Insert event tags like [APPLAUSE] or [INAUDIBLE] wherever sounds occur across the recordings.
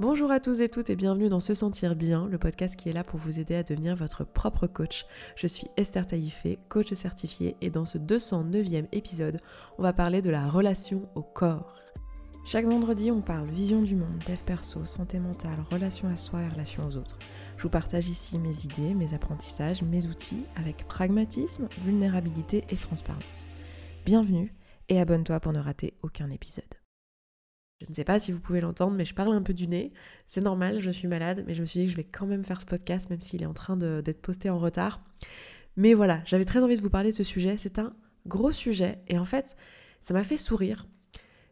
Bonjour à tous et toutes et bienvenue dans Se Sentir Bien, le podcast qui est là pour vous aider à devenir votre propre coach. Je suis Esther Taïfé, coach certifiée et dans ce 209e épisode, on va parler de la relation au corps. Chaque vendredi, on parle vision du monde, dev perso, santé mentale, relation à soi et relation aux autres. Je vous partage ici mes idées, mes apprentissages, mes outils avec pragmatisme, vulnérabilité et transparence. Bienvenue et abonne-toi pour ne rater aucun épisode. Je ne sais pas si vous pouvez l'entendre, mais je parle un peu du nez. C'est normal, je suis malade, mais je me suis dit que je vais quand même faire ce podcast, même s'il est en train d'être posté en retard. Mais voilà, j'avais très envie de vous parler de ce sujet. C'est un gros sujet, et en fait, ça m'a fait sourire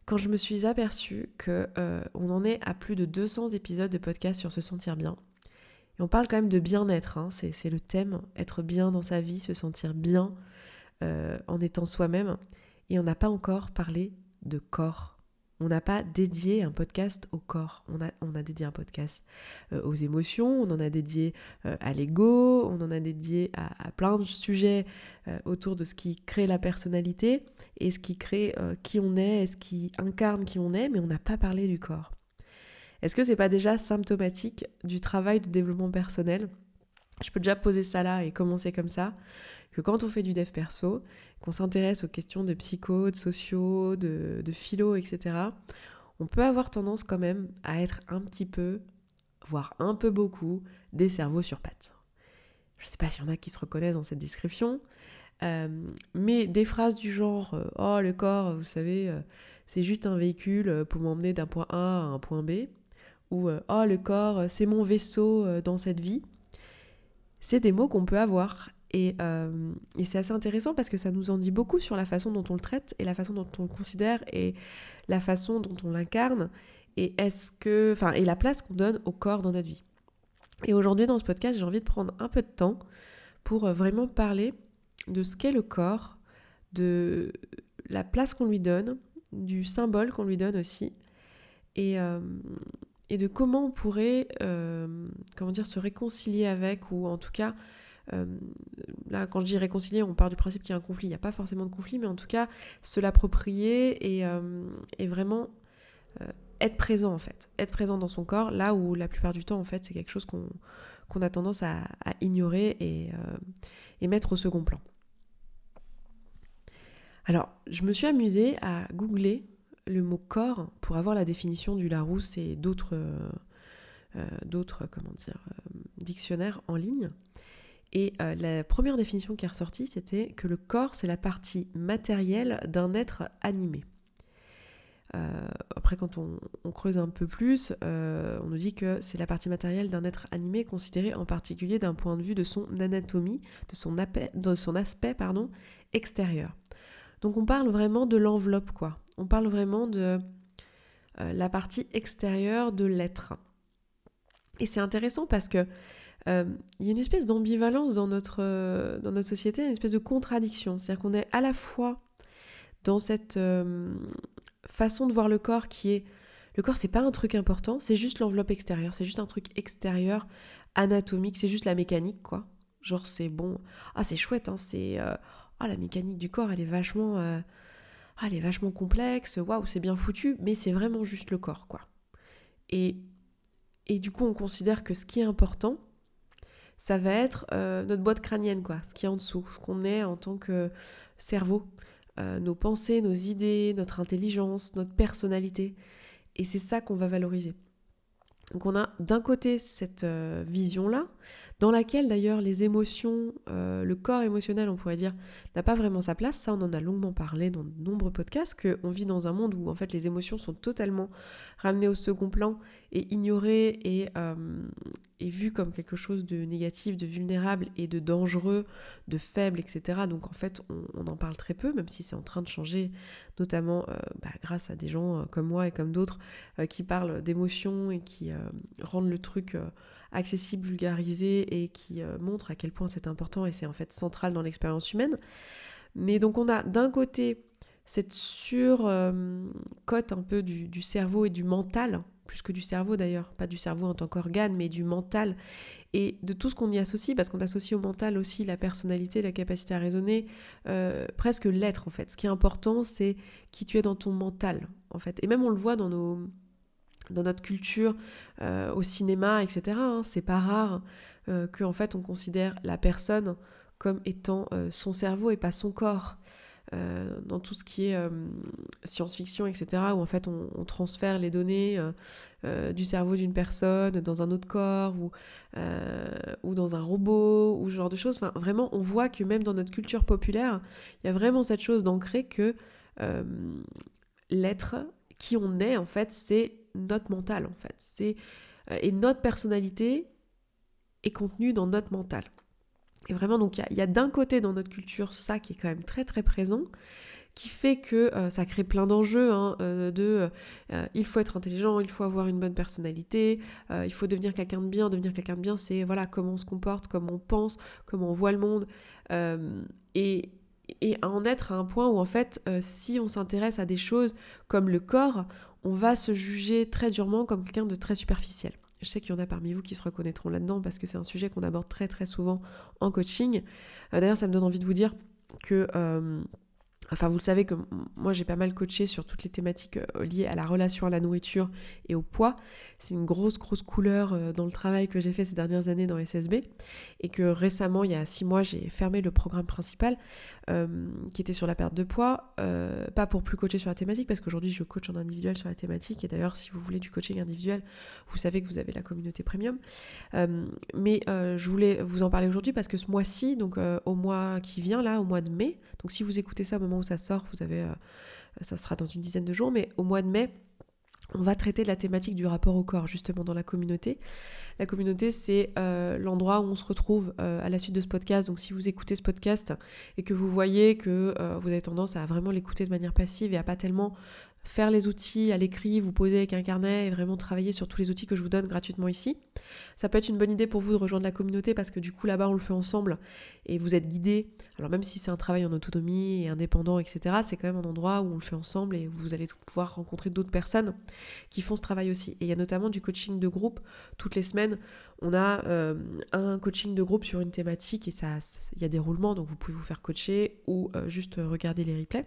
quand je me suis aperçue qu'on euh, en est à plus de 200 épisodes de podcast sur se sentir bien. Et on parle quand même de bien-être, hein. c'est le thème, être bien dans sa vie, se sentir bien euh, en étant soi-même. Et on n'a pas encore parlé de corps on n'a pas dédié un podcast au corps, on a, dédié un podcast euh, aux émotions, on en a dédié euh, à l'ego, on en a dédié à, plein de sujets euh, autour de ce qui crée la personnalité et ce qui crée qui on est, et ce qui incarne qui on est, mais on n'a pas parlé du corps. Est-ce que c'est pas déjà symptomatique du travail de développement personnel? Je peux déjà poser ça là et commencer comme ça que quand on fait du dev perso, qu'on s'intéresse aux questions de psycho, de sociaux, de, philo, etc., on peut avoir tendance quand même à être un petit peu, voire un peu beaucoup, des cerveaux sur pattes. Je ne sais pas s'il y en a qui se reconnaissent dans cette description, euh, mais des phrases du genre euh, Oh, le corps, vous savez, euh, c'est juste un véhicule pour m'emmener d'un point A à un point B, ou Oh, le corps, c'est mon vaisseau dans cette vie. C'est des mots qu'on peut avoir euh, et, c'est assez intéressant parce que ça nous en dit beaucoup sur la façon dont on le traite et la façon dont on le considère et la façon dont on l'incarne et est-ce que, enfin, et la place qu'on donne au corps dans notre vie. Et aujourd'hui dans ce podcast, j'ai envie de prendre un peu de temps pour euh, vraiment parler de ce qu'est le corps, de la place qu'on lui donne, du symbole qu'on lui donne aussi, et, euh, et de comment on pourrait, dire, se réconcilier avec ou en tout cas euh, là, quand je dis réconcilier, on part du principe qu'il y a un conflit. Il n'y a pas forcément de conflit, mais en tout cas, se l'approprier et, euh, vraiment euh, être présent, en fait. Être présent dans son corps, là où la plupart du temps, en fait, c'est quelque chose qu'on a tendance à, ignorer et, et, mettre au second plan. Alors, je me suis amusée à googler le mot corps pour avoir la définition du Larousse et d'autres d'autres comment dire dictionnaires en ligne. Et euh, la première définition qui est ressortie, c'était que le corps, c'est la partie matérielle d'un être animé. Euh, après, quand on, creuse un peu plus, euh, on nous dit que c'est la partie matérielle d'un être animé considéré en particulier d'un point de vue de son anatomie, de son, de son aspect pardon, extérieur. Donc on parle vraiment de l'enveloppe, quoi. On parle vraiment de la partie extérieure de l'être. Et c'est intéressant parce que euh, y a une espèce d'ambivalence dans notre, euh, dans notre société, une espèce de contradiction. C'est-à-dire qu'on est à la fois dans cette euh, façon de voir le corps qui est le corps c'est pas un truc important, c'est juste l'enveloppe extérieure, c'est juste un truc extérieur, anatomique, c'est juste la mécanique quoi. Genre c'est bon, ah c'est chouette, hein, c'est ah la mécanique du corps elle est vachement, ah, elle est vachement complexe, waouh c'est bien foutu, mais c'est vraiment juste le corps quoi. Et et du coup on considère que ce qui est important ça va être euh, notre boîte crânienne, quoi, ce qui est en dessous, ce qu'on est en tant que cerveau, euh, nos pensées, nos idées, notre intelligence, notre personnalité. Et c'est ça qu'on va valoriser. Donc on a d'un côté cette euh, vision-là, dans laquelle d'ailleurs les émotions, euh, le corps émotionnel on pourrait dire, n'a pas vraiment sa place. Ça on en a longuement parlé dans de nombreux podcasts, qu'on vit dans un monde où en fait les émotions sont totalement ramenées au second plan et ignorées et, euh, vues comme quelque chose de négatif, de vulnérable et de dangereux, de faible, etc. Donc en fait on, en parle très peu, même si c'est en train de changer, notamment bah, grâce à des gens comme moi et comme d'autres qui parlent d'émotions et qui rendent le truc accessible, vulgarisé et qui euh, montre à quel point c'est important et c'est en fait central dans l'expérience humaine. Mais donc on a d'un côté cette surcote euh, un peu du, cerveau et du mental, plus que du cerveau d'ailleurs, pas du cerveau en tant qu'organe, mais du mental et de tout ce qu'on y associe, parce qu'on associe au mental aussi la personnalité, la capacité à raisonner, euh, presque l'être en fait. Ce qui est important, c'est qui tu es dans ton mental en fait. Et même on le voit dans nos dans notre culture, au cinéma, etc. Hein, c'est pas rare qu'en fait on considère la personne comme étant son cerveau et pas son corps. Euh, dans tout ce qui est euh, science-fiction, etc., où en fait on, transfère les données euh, du cerveau d'une personne dans un autre corps ou, dans un robot ou ce genre de choses. Enfin, vraiment, on voit que même dans notre culture populaire, il y a vraiment cette chose d'ancrer que l'être qui on est, en fait, c'est notre mental, en fait. Et notre personnalité est contenue dans notre mental. Et vraiment, donc il y a, d'un côté dans notre culture ça qui est quand même très très présent, qui fait que euh, ça crée plein d'enjeux hein, euh, de euh, il faut être intelligent, il faut avoir une bonne personnalité, il faut devenir quelqu'un de bien. Devenir quelqu'un de bien, c'est voilà comment on se comporte, comment on pense, comment on voit le monde. et, et en être à un point où en fait, si on s'intéresse à des choses comme le corps, on va se juger très durement comme quelqu'un de très superficiel. Je sais qu'il y en a parmi vous qui se reconnaîtront là-dedans parce que c'est un sujet qu'on aborde très très souvent en coaching. Euh, d'ailleurs, ça me donne envie de vous dire que euh, Enfin, vous le savez que moi j'ai pas mal coaché sur toutes les thématiques euh, liées à la relation à la nourriture et au poids. C'est une grosse, grosse couleur euh, dans le travail que j'ai fait ces dernières années dans SSB. Et que récemment, il y a six mois, j'ai fermé le programme principal euh, qui était sur la perte de poids. pas pour plus coacher sur la thématique, parce qu'aujourd'hui je coach en individuel sur la thématique. Et d'ailleurs, si vous voulez du coaching individuel, vous savez que vous avez la communauté premium. mais je voulais vous en parler aujourd'hui parce que ce mois-ci, donc au mois qui vient là, au mois de mai, donc si vous écoutez ça au moment ça sort, vous avez, euh, ça sera dans une dizaine de jours, mais au mois de mai, on va traiter de la thématique du rapport au corps justement dans la communauté. La communauté, c'est euh, l'endroit où on se retrouve euh, à la suite de ce podcast. Donc si vous écoutez ce podcast et que vous voyez que vous avez tendance à vraiment l'écouter de manière passive et à pas tellement faire les outils à l'écrit, vous poser avec un carnet et vraiment travailler sur tous les outils que je vous donne gratuitement ici. Ça peut être une bonne idée pour vous de rejoindre la communauté parce que du coup là-bas on le fait ensemble et vous êtes guidé. Alors même si c'est un travail en autonomie et indépendant, etc., c'est quand même un endroit où on le fait ensemble et vous allez pouvoir rencontrer d'autres personnes qui font ce travail aussi. Et il y a notamment du coaching de groupe. Toutes les semaines, on a euh, un coaching de groupe sur une thématique et ça, il y a des roulements, donc vous pouvez vous faire coacher ou euh, juste regarder les replays.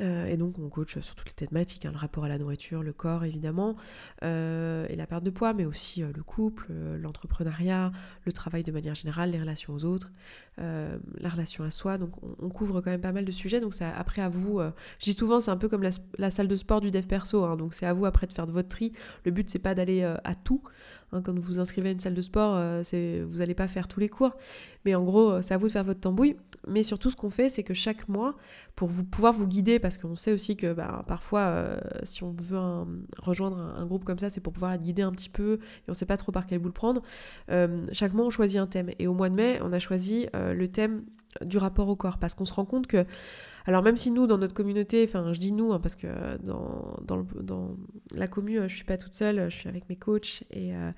Euh, et donc on coach sur toutes les thématiques, hein, le rapport à la nourriture, le corps évidemment, euh, et la perte de poids, mais aussi euh, le couple, l'entrepreneuriat, le travail de manière générale, les relations aux autres, la relation à soi. Donc on, couvre quand même pas mal de sujets. Donc c'est après à vous. je dis souvent c'est un peu comme la, salle de sport du dev perso. Hein, donc c'est à vous après de faire de votre tri. Le but c'est pas d'aller à tout. Hein, quand vous vous inscrivez à une salle de sport, euh, vous n'allez pas faire tous les cours. Mais en gros, euh, c'est à vous de faire votre tambouille. Mais surtout, ce qu'on fait, c'est que chaque mois, pour vous, pouvoir vous guider, parce qu'on sait aussi que bah, parfois, euh, si on veut rejoindre un, groupe comme ça, c'est pour pouvoir être guidé un petit peu et on ne sait pas trop par quel bout le prendre. chaque mois, on choisit un thème. Et au mois de mai, on a choisi le thème du rapport au corps, parce qu'on se rend compte que alors même si nous, dans notre communauté, enfin je dis nous, hein, parce que dans, dans, la commune, je suis pas toute seule, je suis avec mes coachs et, euh,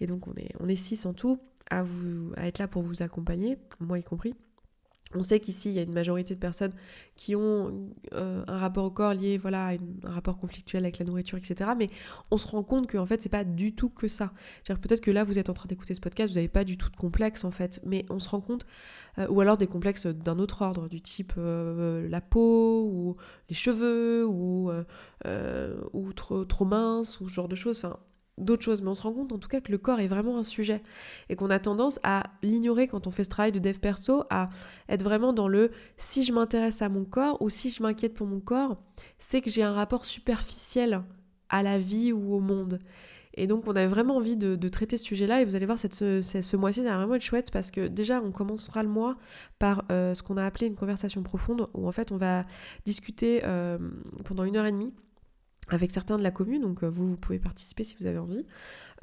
et donc on est, on est six en tout à, vous, à être là pour vous accompagner, moi y compris. On sait qu'ici, il y a une majorité de personnes qui ont euh, un rapport au corps lié voilà, à un rapport conflictuel avec la nourriture, etc. Mais on se rend compte qu'en fait, c'est pas du tout que ça. Peut-être que là, vous êtes en train d'écouter ce podcast, vous n'avez pas du tout de complexe, en fait. Mais on se rend compte, euh, ou alors des complexes d'un autre ordre, du type euh, la peau, ou les cheveux, ou, trop, trop mince, ou ce genre de choses. D'autres choses, mais on se rend compte en tout cas que le corps est vraiment un sujet et qu'on a tendance à l'ignorer quand on fait ce travail de dev perso, à être vraiment dans le si je m'intéresse à mon corps ou si je m'inquiète pour mon corps, c'est que j'ai un rapport superficiel à la vie ou au monde. Et donc on a vraiment envie de, traiter ce sujet-là et vous allez voir cette, ce, mois-ci ça va vraiment être chouette parce que déjà on commencera le mois par euh, ce qu'on a appelé une conversation profonde où en fait on va discuter euh, pendant une heure et demie avec certains de la commune, donc euh, vous, vous pouvez participer si vous avez envie,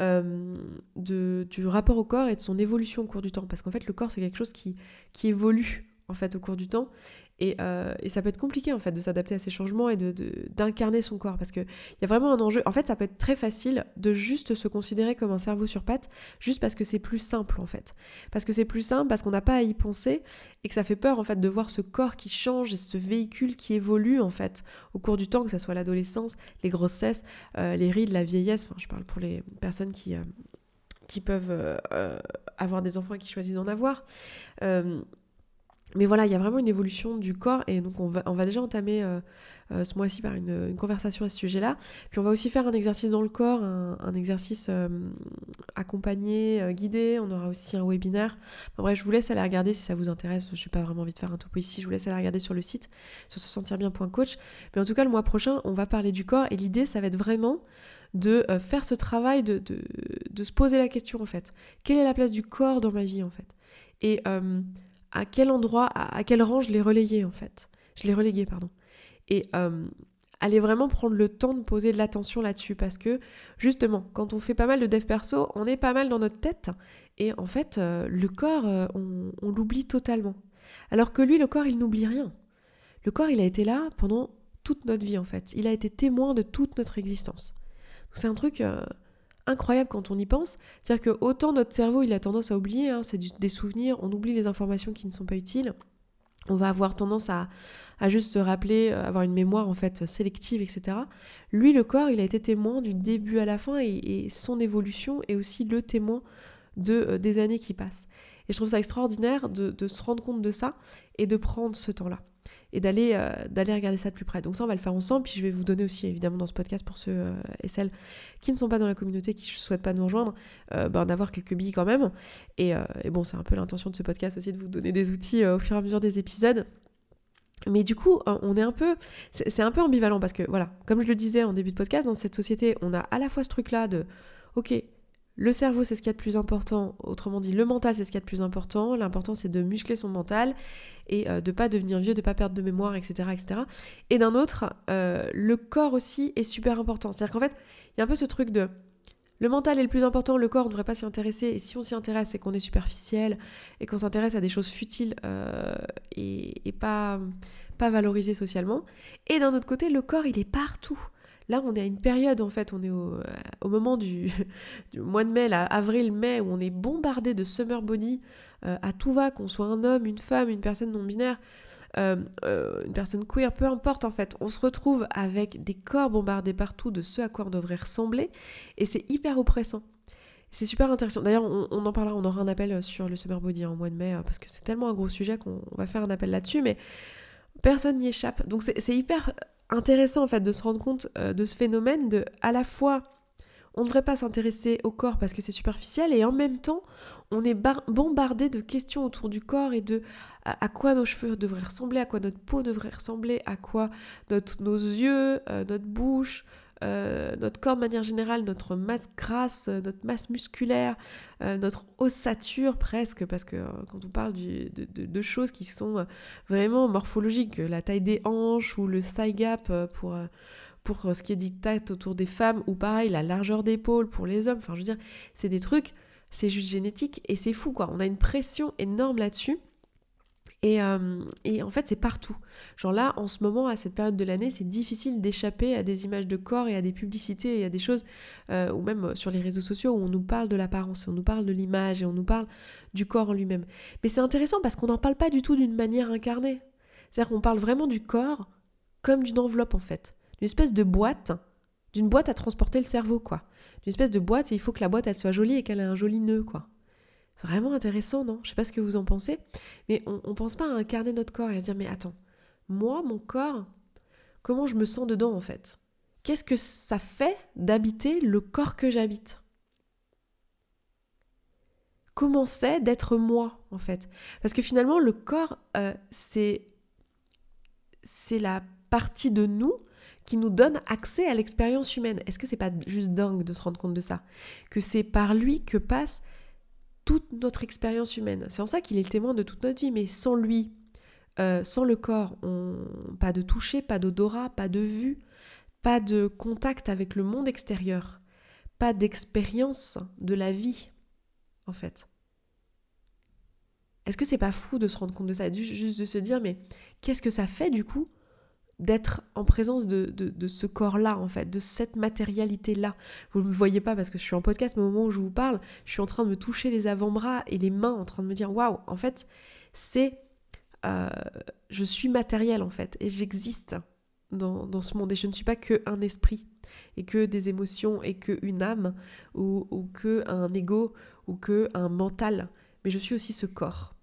euh, du rapport au corps et de son évolution au cours du temps. Parce qu'en fait, le corps, c'est quelque chose qui, qui évolue en fait au cours du temps euh, et, ça peut être compliqué en fait de s'adapter à ces changements et d'incarner de, son corps parce qu'il y a vraiment un enjeu. En fait, ça peut être très facile de juste se considérer comme un cerveau sur pattes juste parce que c'est plus simple en fait. Parce que c'est plus simple, parce qu'on n'a pas à y penser et que ça fait peur en fait de voir ce corps qui change et ce véhicule qui évolue en fait au cours du temps, que ce soit l'adolescence, les grossesses, euh, les rides, la vieillesse. Enfin, je parle pour les personnes qui, euh, qui peuvent avoir des enfants et qui choisissent d'en avoir. Mais voilà, il y a vraiment une évolution du corps et donc on va, déjà entamer euh, euh, ce mois-ci par une, conversation à ce sujet-là. Puis on va aussi faire un exercice dans le corps, un, exercice euh, accompagné, guidé. On aura aussi un webinaire. bref, je vous laisse aller regarder si ça vous intéresse. Je n'ai pas vraiment envie de faire un topo ici. Je vous laisse aller regarder sur le site, sur se sentir bien.coach. Mais en tout cas, le mois prochain, on va parler du corps et l'idée, ça va être vraiment de faire ce travail, de, se poser la question en fait. Quelle est la place du corps dans ma vie en fait? Et à quel endroit, à, quel rang je l'ai relayé en fait. Je l'ai relégué, pardon. Et euh, allez vraiment prendre le temps de poser de l'attention là-dessus parce que justement, quand on fait pas mal de dev perso, on est pas mal dans notre tête et en fait, euh, le corps, euh, on, on l'oublie totalement. Alors que lui, le corps, il n'oublie rien. Le corps, il a été là pendant toute notre vie en fait. Il a été témoin de toute notre existence. C'est un truc incroyable quand on y pense. C'est-à-dire que autant notre cerveau, il a tendance à oublier, hein, c'est des souvenirs, on oublie les informations qui ne sont pas utiles. On va avoir tendance à, juste se rappeler, euh, avoir une mémoire en fait sélective, etc. Lui, le corps, il a été témoin du début à la fin et, son évolution est aussi le témoin de, euh, des années qui passent. Et je trouve ça extraordinaire de se rendre compte de ça et de prendre ce temps-là et d'aller euh, d'aller regarder ça de plus près. Donc ça, on va le faire ensemble. Puis je vais vous donner aussi, évidemment, dans ce podcast, pour ceux euh, et celles qui ne sont pas dans la communauté, qui ne souhaitent pas nous rejoindre, euh, ben, d'avoir quelques billes quand même. Et, et bon, c'est un peu l'intention de ce podcast aussi, de vous donner des outils au fur et à mesure des épisodes. Mais du coup, on est un peu, c'est un peu ambivalent parce que voilà, comme je le disais en début de podcast, dans cette société, on a à la fois ce truc-là de, ok, le cerveau, c'est ce qu'il y a de plus important. Autrement dit, le mental, c'est ce qu'il y a de plus important. L'important, c'est de muscler son mental et euh, de pas devenir vieux, de pas perdre de mémoire, etc. etc. Et d'un autre, euh, le corps aussi est super important. C'est-à-dire qu'en fait, il y a un peu ce truc de... Le mental est le plus important, le corps ne devrait pas s'y intéresser. Et si on s'y intéresse, c'est qu'on est superficiel et qu'on s'intéresse à des choses futiles euh, et, pas valorisées socialement. Et d'un autre côté, le corps, il est partout. Là, on est à une période, en fait, on est au, euh, moment [LAUGHS] du, mois de mai, avril-mai, où on est bombardé de summer body euh, à tout va, qu'on soit un homme, une femme, une personne non binaire, euh, une personne queer, peu importe, en fait. On se retrouve avec des corps bombardés partout de ce à quoi on devrait ressembler, et c'est hyper oppressant. C'est super intéressant. D'ailleurs, on, on, en parlera, on aura un appel sur le summer body en mois de mai, parce que c'est tellement un gros sujet qu'on va faire un appel là-dessus, mais personne n'y échappe. Donc c'est hyper intéressant en fait de se rendre compte euh, de ce phénomène de à la fois on ne devrait pas s'intéresser au corps parce que c'est superficiel et en même temps on est bombardé de questions autour du corps et de à, quoi nos cheveux devraient ressembler, à quoi notre peau devrait ressembler, à quoi notre, nos yeux, euh, notre bouche, euh, notre corps de manière générale, notre masse grasse, euh, notre masse musculaire, euh, notre ossature presque, parce que quand on parle de, choses qui sont vraiment morphologiques, la taille des hanches ou le thigh gap pour, pour ce qui est dictat autour des femmes, ou pareil, la largeur d'épaule pour les hommes, enfin je veux dire, c'est des trucs, c'est juste génétique et c'est fou quoi, on a une pression énorme là-dessus. Euh, et, en fait, c'est partout. Genre là, en ce moment, à cette période de l'année, c'est difficile d'échapper à des images de corps et à des publicités et à des choses, euh, ou même sur les réseaux sociaux, où on nous parle de l'apparence, on nous parle de l'image et on nous parle du corps en lui-même. Mais c'est intéressant parce qu'on n'en parle pas du tout d'une manière incarnée. C'est-à-dire qu'on parle vraiment du corps comme d'une enveloppe, en fait. D'une espèce de boîte, d'une boîte à transporter le cerveau, quoi. D'une espèce de boîte, et il faut que la boîte, elle soit jolie et qu'elle ait un joli nœud, quoi. C'est vraiment intéressant, non? Je sais pas ce que vous en pensez, mais on, ne pense pas à incarner notre corps et à dire mais attends, moi, mon corps, comment je me sens dedans en fait? Qu'est-ce que ça fait d'habiter le corps que j'habite? Comment c'est d'être moi en fait? Parce que finalement, le corps, euh, c'est c'est la partie de nous qui nous donne accès à l'expérience humaine. Est-ce que c'est pas juste dingue de se rendre compte de ça? Que c'est par lui que passe toute notre expérience humaine. C'est en ça qu'il est le témoin de toute notre vie, mais sans lui, euh, sans le corps, pas de toucher, pas d'odorat, pas de vue, pas de contact avec le monde extérieur, pas d'expérience de la vie, en fait. Est-ce que c'est pas fou de se rendre compte de ça, juste de se dire mais qu'est-ce que ça fait du coup d'être en présence de, de, ce corps-là, en fait, de cette matérialité-là. Vous ne me voyez pas parce que je suis en podcast, mais au moment où je vous parle, je suis en train de me toucher les avant-bras et les mains, en train de me dire waouh, en fait, c'est. Euh, je suis matériel, en fait, et j'existe dans, dans, ce monde. Et je ne suis pas que un esprit, et que des émotions, et que une âme, ou, ou que un ego, ou que un mental, mais je suis aussi ce corps.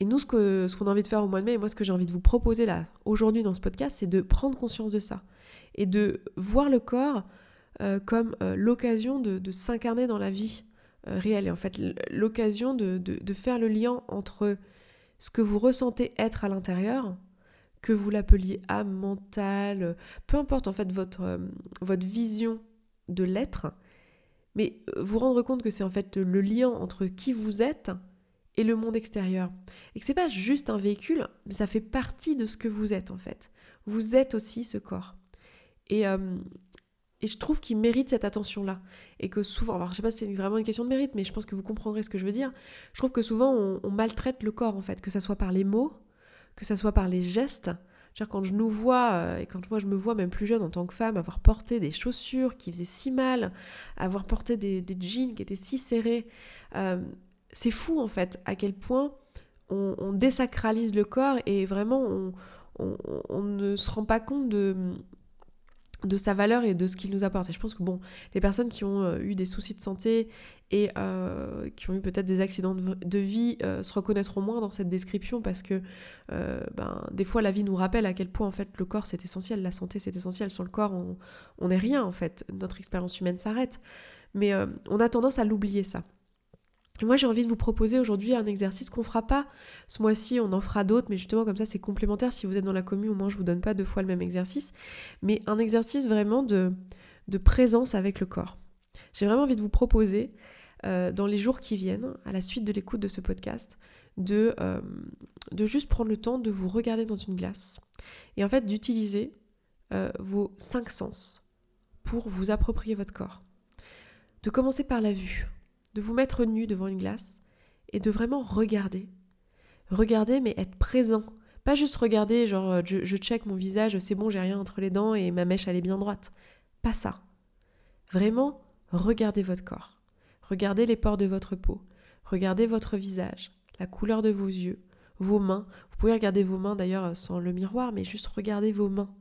Et nous, ce qu'on ce a envie de faire au mois de mai, et moi, ce que j'ai envie de vous proposer là, aujourd'hui dans ce podcast, c'est de prendre conscience de ça. Et de voir le corps euh, comme euh, l'occasion de, s'incarner dans la vie euh, réelle. Et en fait, l'occasion de, de, faire le lien entre ce que vous ressentez être à l'intérieur, que vous l'appeliez âme, mentale, peu importe en fait votre, votre vision de l'être, mais vous rendre compte que c'est en fait le lien entre qui vous êtes et le monde extérieur. Et que c'est pas juste un véhicule, mais ça fait partie de ce que vous êtes en fait. Vous êtes aussi ce corps. Et, euh, et je trouve qu'il mérite cette attention-là. Et que souvent, alors je sais pas si c'est vraiment une question de mérite, mais je pense que vous comprendrez ce que je veux dire. Je trouve que souvent on, maltraite le corps en fait, que ça soit par les mots, que ça soit par les gestes. Quand je nous vois, euh, et quand moi je me vois même plus jeune en tant que femme, avoir porté des chaussures qui faisaient si mal, avoir porté des, jeans qui étaient si serrés, euh, c'est fou en fait à quel point on, désacralise le corps et vraiment on, ne se rend pas compte de, sa valeur et de ce qu'il nous apporte. Et je pense que bon, les personnes qui ont euh, eu des soucis de santé et euh, qui ont eu peut-être des accidents de, vie euh, se reconnaîtront moins dans cette description parce que ben, des fois la vie nous rappelle à quel point en fait le corps c'est essentiel, la santé c'est essentiel. Sans le corps on n'est rien en fait, notre expérience humaine s'arrête. Mais on a tendance à l'oublier ça. Moi, j'ai envie de vous proposer aujourd'hui un exercice qu'on fera pas ce mois-ci, on en fera d'autres, mais justement comme ça c'est complémentaire. Si vous êtes dans la commune, au moins je vous donne pas deux fois le même exercice, mais un exercice vraiment de, de présence avec le corps. J'ai vraiment envie de vous proposer euh, dans les jours qui viennent, à la suite de l'écoute de ce podcast, de, euh, de juste prendre le temps de vous regarder dans une glace et en fait d'utiliser euh, vos cinq sens pour vous approprier votre corps. De commencer par la vue de vous mettre nu devant une glace et de vraiment regarder. Regarder mais être présent. Pas juste regarder genre euh, je, check mon visage, c'est bon, j'ai rien entre les dents et ma mèche elle est bien droite. Pas ça. Vraiment, regardez votre corps. Regardez les pores de votre peau. Regardez votre visage, la couleur de vos yeux, vos mains. Vous pouvez regarder vos mains d'ailleurs sans le miroir, mais juste regardez vos mains.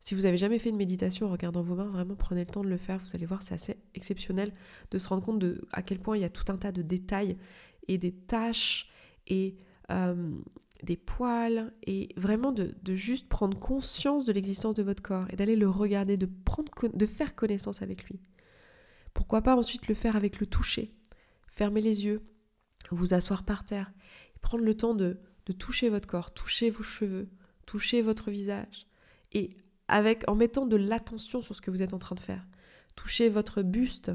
Si vous avez jamais fait une méditation en regardant vos mains, vraiment prenez le temps de le faire. Vous allez voir, c'est assez exceptionnel de se rendre compte de à quel point il y a tout un tas de détails et des taches et euh, des poils et vraiment de, juste prendre conscience de l'existence de votre corps et d'aller le regarder, de, prendre, de faire connaissance avec lui. Pourquoi pas ensuite le faire avec le toucher Fermez les yeux, vous asseoir par terre et prendre le temps de, de toucher votre corps, toucher vos cheveux, toucher votre visage et en mettant de l'attention sur ce que vous êtes en train de faire. Touchez votre buste,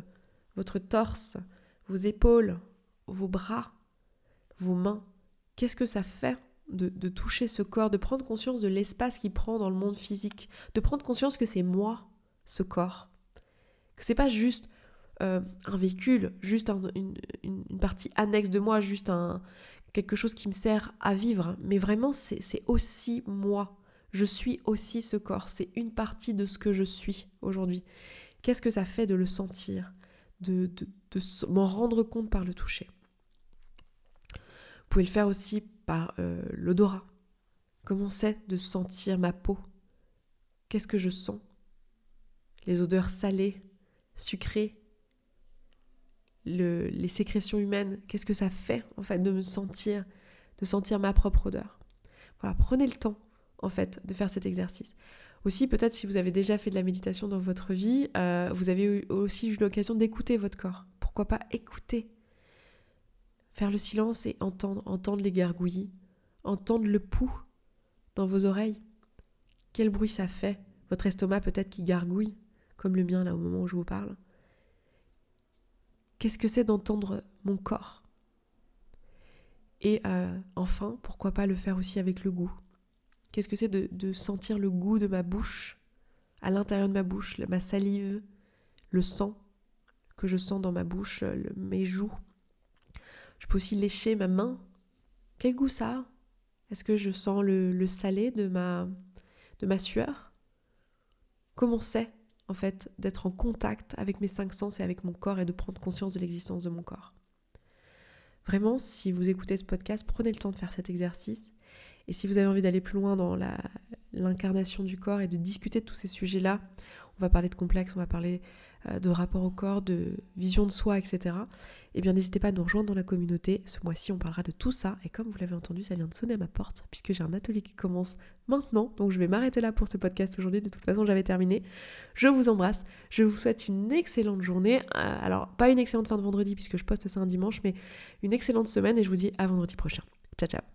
votre torse, vos épaules, vos bras, vos mains. Qu'est-ce que ça fait de, toucher ce corps, de prendre conscience de l'espace qu'il prend dans le monde physique, de prendre conscience que c'est moi, ce corps, que c'est pas juste euh, un véhicule, juste une, partie annexe de moi, juste quelque chose qui me sert à vivre, mais vraiment c'est aussi moi je suis aussi ce corps, c'est une partie de ce que je suis aujourd'hui. Qu'est-ce que ça fait de le sentir, de, m'en rendre compte par le toucher? Vous pouvez le faire aussi par euh, l'odorat. Comment c'est de sentir ma peau? Qu'est-ce que je sens? Les odeurs salées, sucrées, les sécrétions humaines, qu'est-ce que ça fait en fait de me sentir, de sentir ma propre odeur? Voilà, prenez le temps en fait, de faire cet exercice. Aussi, peut-être si vous avez déjà fait de la méditation dans votre vie, euh, vous avez aussi eu l'occasion d'écouter votre corps. Pourquoi pas écouter? Faire le silence et entendre, entendre les gargouillis, entendre le pouls dans vos oreilles. Quel bruit ça fait? Votre estomac peut-être qui gargouille, comme le mien là au moment où je vous parle. Qu'est-ce que c'est d'entendre mon corps? Et euh, enfin, pourquoi pas le faire aussi avec le goût Qu'est-ce que c'est de, sentir le goût de ma bouche, à l'intérieur de ma bouche, ma salive, le sang que je sens dans ma bouche, mes joues? Je peux aussi lécher ma main. Quel goût ça Est-ce que je sens le, salé de ma, de ma sueur? Comment c'est, en fait, d'être en contact avec mes cinq sens et avec mon corps et de prendre conscience de l'existence de mon corps? Vraiment, si vous écoutez ce podcast, prenez le temps de faire cet exercice et si vous avez envie d'aller plus loin dans l'incarnation du corps et de discuter de tous ces sujets-là, on va parler de complexe, on va parler euh, de rapport au corps, de vision de soi, etc., eh bien n'hésitez pas à nous rejoindre dans la communauté. Ce mois-ci, on parlera de tout ça. Et comme vous l'avez entendu, ça vient de sonner à ma porte, puisque j'ai un atelier qui commence maintenant. Donc je vais m'arrêter là pour ce podcast aujourd'hui. De toute façon, j'avais terminé. Je vous embrasse. Je vous souhaite une excellente journée. Euh, alors, pas une excellente fin de vendredi, puisque je poste ça un dimanche, mais une excellente semaine. Et je vous dis à vendredi prochain. Ciao, ciao.